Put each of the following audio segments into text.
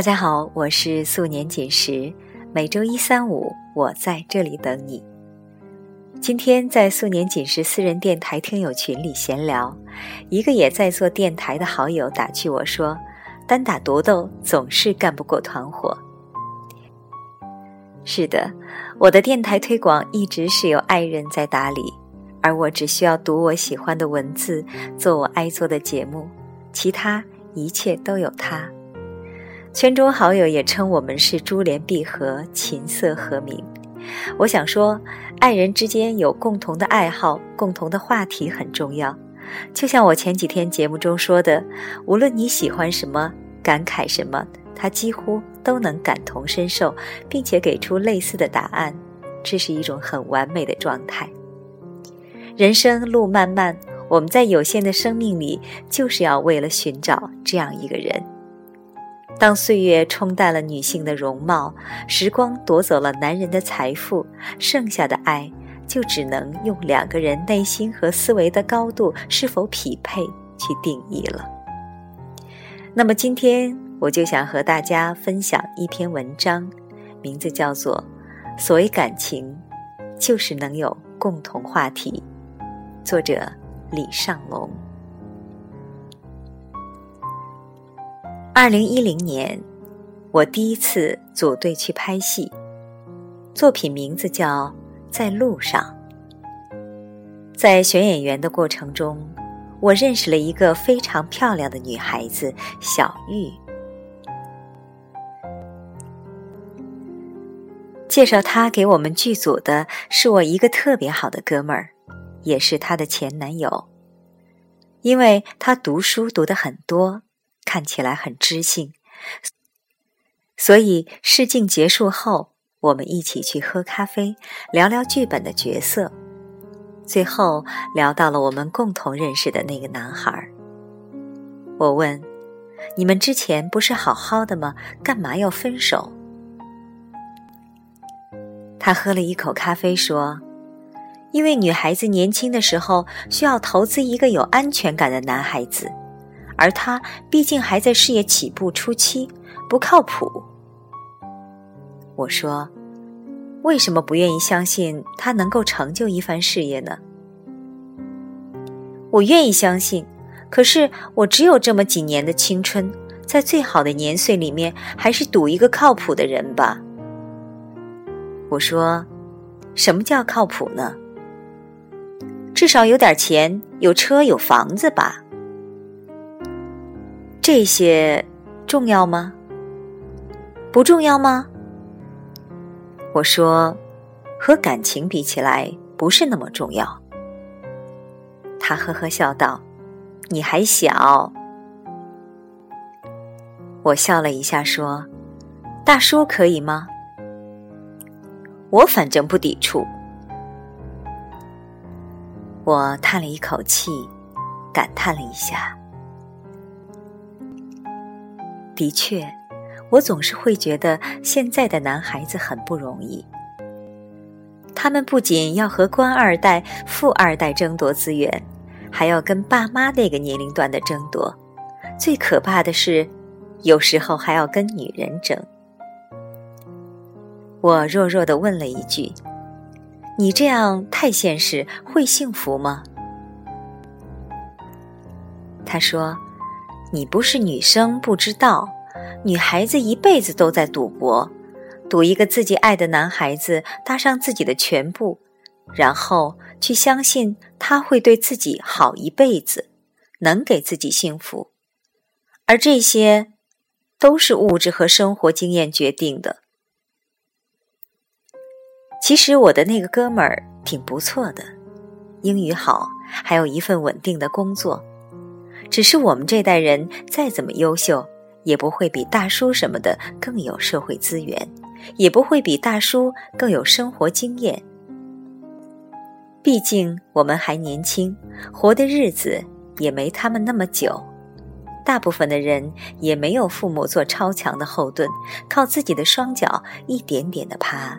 大家好，我是素年锦时，每周一、三、五我在这里等你。今天在素年锦时私人电台听友群里闲聊，一个也在做电台的好友打趣我说：“单打独斗总是干不过团伙。”是的，我的电台推广一直是由爱人在打理，而我只需要读我喜欢的文字，做我爱做的节目，其他一切都有他。圈中好友也称我们是珠联璧合、琴瑟和鸣。我想说，爱人之间有共同的爱好、共同的话题很重要。就像我前几天节目中说的，无论你喜欢什么、感慨什么，他几乎都能感同身受，并且给出类似的答案。这是一种很完美的状态。人生路漫漫，我们在有限的生命里，就是要为了寻找这样一个人。当岁月冲淡了女性的容貌，时光夺走了男人的财富，剩下的爱就只能用两个人内心和思维的高度是否匹配去定义了。那么今天我就想和大家分享一篇文章，名字叫做《所谓感情，就是能有共同话题》，作者李尚龙。二零一零年，我第一次组队去拍戏，作品名字叫《在路上》。在选演员的过程中，我认识了一个非常漂亮的女孩子小玉。介绍她给我们剧组的是我一个特别好的哥们儿，也是她的前男友，因为他读书读的很多。看起来很知性，所以试镜结束后，我们一起去喝咖啡，聊聊剧本的角色。最后聊到了我们共同认识的那个男孩。我问：“你们之前不是好好的吗？干嘛要分手？”他喝了一口咖啡说：“因为女孩子年轻的时候需要投资一个有安全感的男孩子。”而他毕竟还在事业起步初期，不靠谱。我说：“为什么不愿意相信他能够成就一番事业呢？”我愿意相信，可是我只有这么几年的青春，在最好的年岁里面，还是赌一个靠谱的人吧。我说：“什么叫靠谱呢？至少有点钱，有车有房子吧。”这些重要吗？不重要吗？我说，和感情比起来，不是那么重要。他呵呵笑道：“你还小。”我笑了一下说：“大叔可以吗？”我反正不抵触。我叹了一口气，感叹了一下。的确，我总是会觉得现在的男孩子很不容易。他们不仅要和官二代、富二代争夺资源，还要跟爸妈那个年龄段的争夺。最可怕的是，有时候还要跟女人争。我弱弱的问了一句：“你这样太现实，会幸福吗？”他说。你不是女生不知道，女孩子一辈子都在赌博，赌一个自己爱的男孩子搭上自己的全部，然后去相信他会对自己好一辈子，能给自己幸福，而这些都是物质和生活经验决定的。其实我的那个哥们儿挺不错的，英语好，还有一份稳定的工作。只是我们这代人再怎么优秀，也不会比大叔什么的更有社会资源，也不会比大叔更有生活经验。毕竟我们还年轻，活的日子也没他们那么久。大部分的人也没有父母做超强的后盾，靠自己的双脚一点点的爬。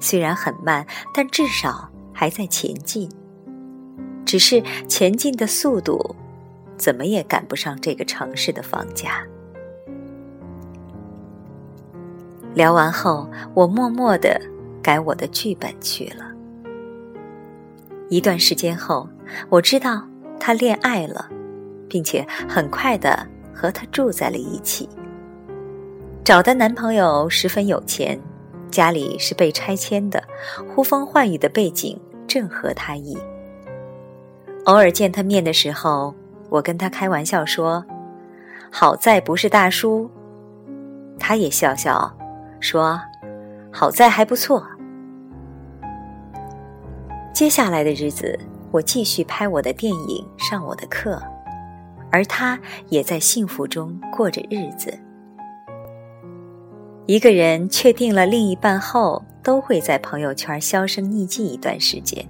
虽然很慢，但至少还在前进。只是前进的速度。怎么也赶不上这个城市的房价。聊完后，我默默的改我的剧本去了。一段时间后，我知道她恋爱了，并且很快的和他住在了一起。找的男朋友十分有钱，家里是被拆迁的，呼风唤雨的背景正合他意。偶尔见他面的时候，我跟他开玩笑说：“好在不是大叔。”他也笑笑说：“好在还不错。”接下来的日子，我继续拍我的电影，上我的课，而他也在幸福中过着日子。一个人确定了另一半后，都会在朋友圈销声匿迹一段时间，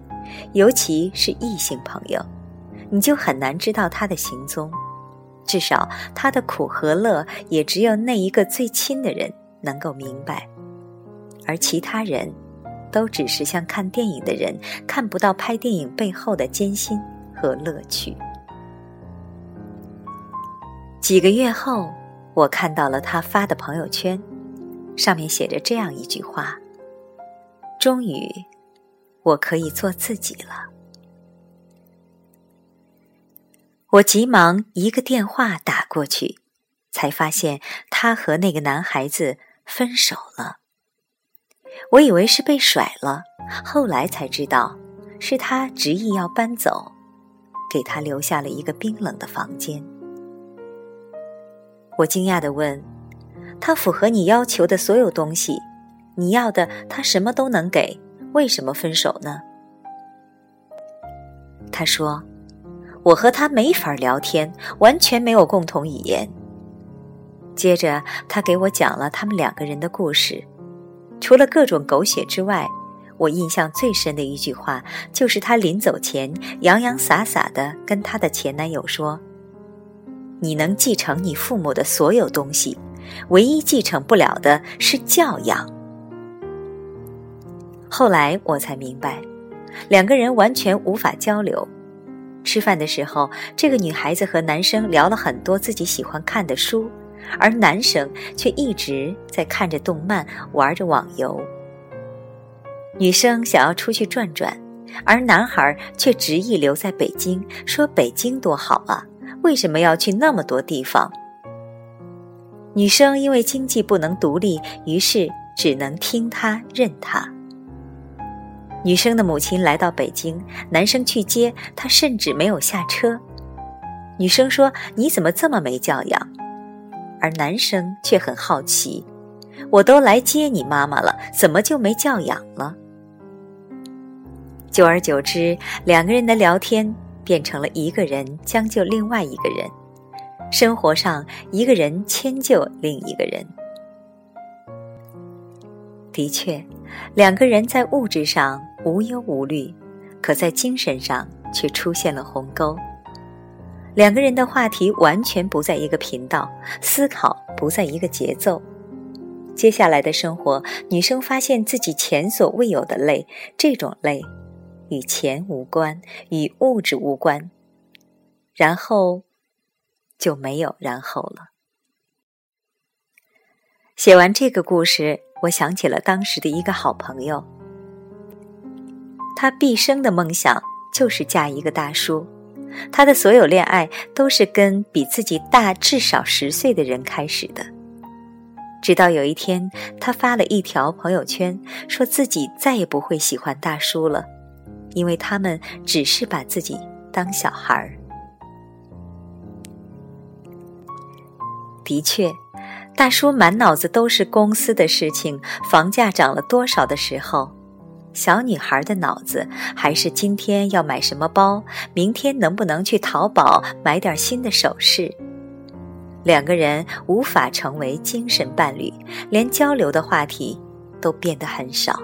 尤其是异性朋友，你就很难知道他的行踪，至少他的苦和乐，也只有那一个最亲的人能够明白，而其他人。都只是像看电影的人看不到拍电影背后的艰辛和乐趣。几个月后，我看到了他发的朋友圈，上面写着这样一句话：“终于，我可以做自己了。”我急忙一个电话打过去，才发现他和那个男孩子分手了。我以为是被甩了，后来才知道，是他执意要搬走，给他留下了一个冰冷的房间。我惊讶地问：“他符合你要求的所有东西，你要的他什么都能给，为什么分手呢？”他说：“我和他没法聊天，完全没有共同语言。”接着，他给我讲了他们两个人的故事。除了各种狗血之外，我印象最深的一句话，就是她临走前洋洋洒洒的跟她的前男友说：“你能继承你父母的所有东西，唯一继承不了的是教养。”后来我才明白，两个人完全无法交流。吃饭的时候，这个女孩子和男生聊了很多自己喜欢看的书。而男生却一直在看着动漫，玩着网游。女生想要出去转转，而男孩却执意留在北京，说北京多好啊，为什么要去那么多地方？女生因为经济不能独立，于是只能听他任他。女生的母亲来到北京，男生去接她，甚至没有下车。女生说：“你怎么这么没教养？”而男生却很好奇，我都来接你妈妈了，怎么就没教养了？久而久之，两个人的聊天变成了一个人将就另外一个人，生活上一个人迁就另一个人。的确，两个人在物质上无忧无虑，可在精神上却出现了鸿沟。两个人的话题完全不在一个频道，思考不在一个节奏。接下来的生活，女生发现自己前所未有的累，这种累与钱无关，与物质无关。然后就没有然后了。写完这个故事，我想起了当时的一个好朋友，他毕生的梦想就是嫁一个大叔。她的所有恋爱都是跟比自己大至少十岁的人开始的，直到有一天，她发了一条朋友圈，说自己再也不会喜欢大叔了，因为他们只是把自己当小孩儿。的确，大叔满脑子都是公司的事情，房价涨了多少的时候。小女孩的脑子还是今天要买什么包，明天能不能去淘宝买点新的首饰。两个人无法成为精神伴侣，连交流的话题都变得很少。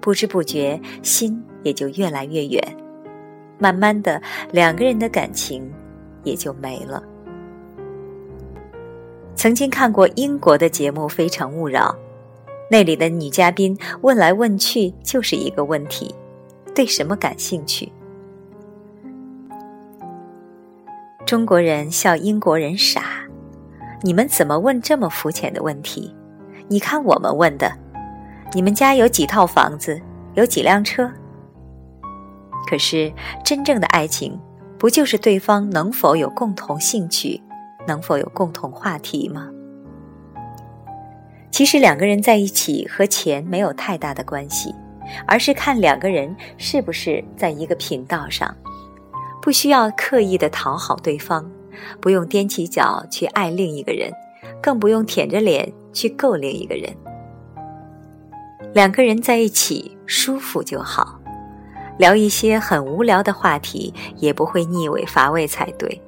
不知不觉，心也就越来越远。慢慢的，两个人的感情也就没了。曾经看过英国的节目《非诚勿扰》。那里的女嘉宾问来问去就是一个问题：对什么感兴趣？中国人笑英国人傻，你们怎么问这么肤浅的问题？你看我们问的，你们家有几套房子，有几辆车？可是真正的爱情，不就是对方能否有共同兴趣，能否有共同话题吗？其实两个人在一起和钱没有太大的关系，而是看两个人是不是在一个频道上，不需要刻意的讨好对方，不用踮起脚去爱另一个人，更不用舔着脸去够另一个人。两个人在一起舒服就好，聊一些很无聊的话题也不会腻味乏味才对。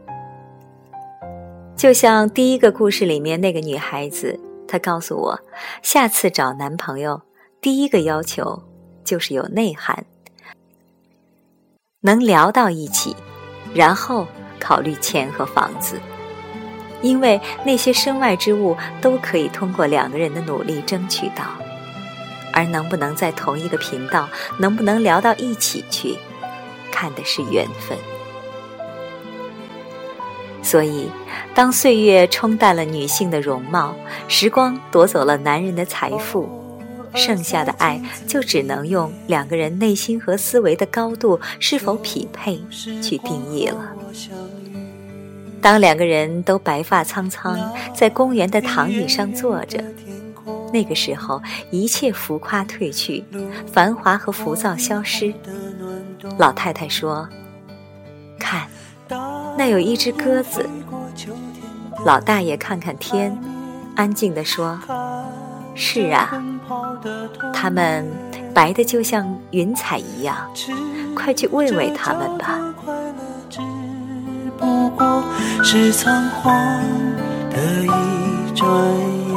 就像第一个故事里面那个女孩子。他告诉我，下次找男朋友，第一个要求就是有内涵，能聊到一起，然后考虑钱和房子，因为那些身外之物都可以通过两个人的努力争取到，而能不能在同一个频道，能不能聊到一起去，看的是缘分。所以，当岁月冲淡了女性的容貌，时光夺走了男人的财富，剩下的爱就只能用两个人内心和思维的高度是否匹配去定义了。当两个人都白发苍苍，在公园的躺椅上坐着，那个时候一切浮夸褪去，繁华和浮躁消失。老太太说：“看。”那有一只鸽子，老大爷看看天，安静地说：“是啊，它们白的就像云彩一样，快去喂喂它们吧。”是仓皇的一转眼，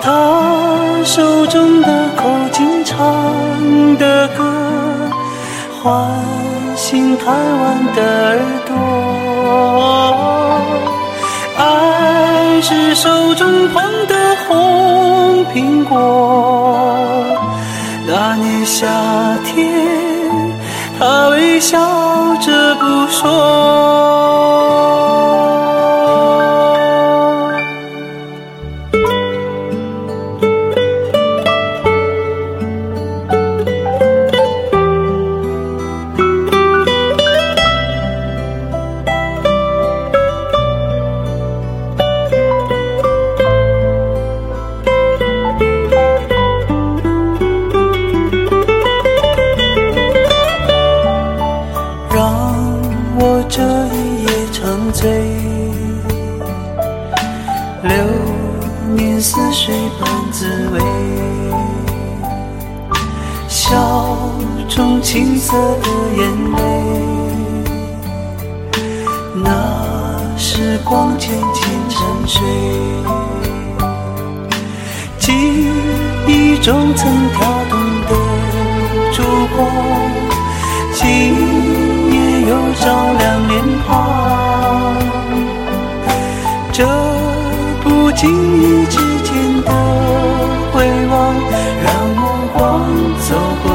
他手中的口琴唱的歌，换。心贪玩的耳朵，爱是手中捧的红苹果。那年夏天，他微笑着不说。的眼泪，那时光渐渐沉睡，记忆中曾跳动的烛光，今夜又照亮脸庞。这不经意之间的回望，让目光走过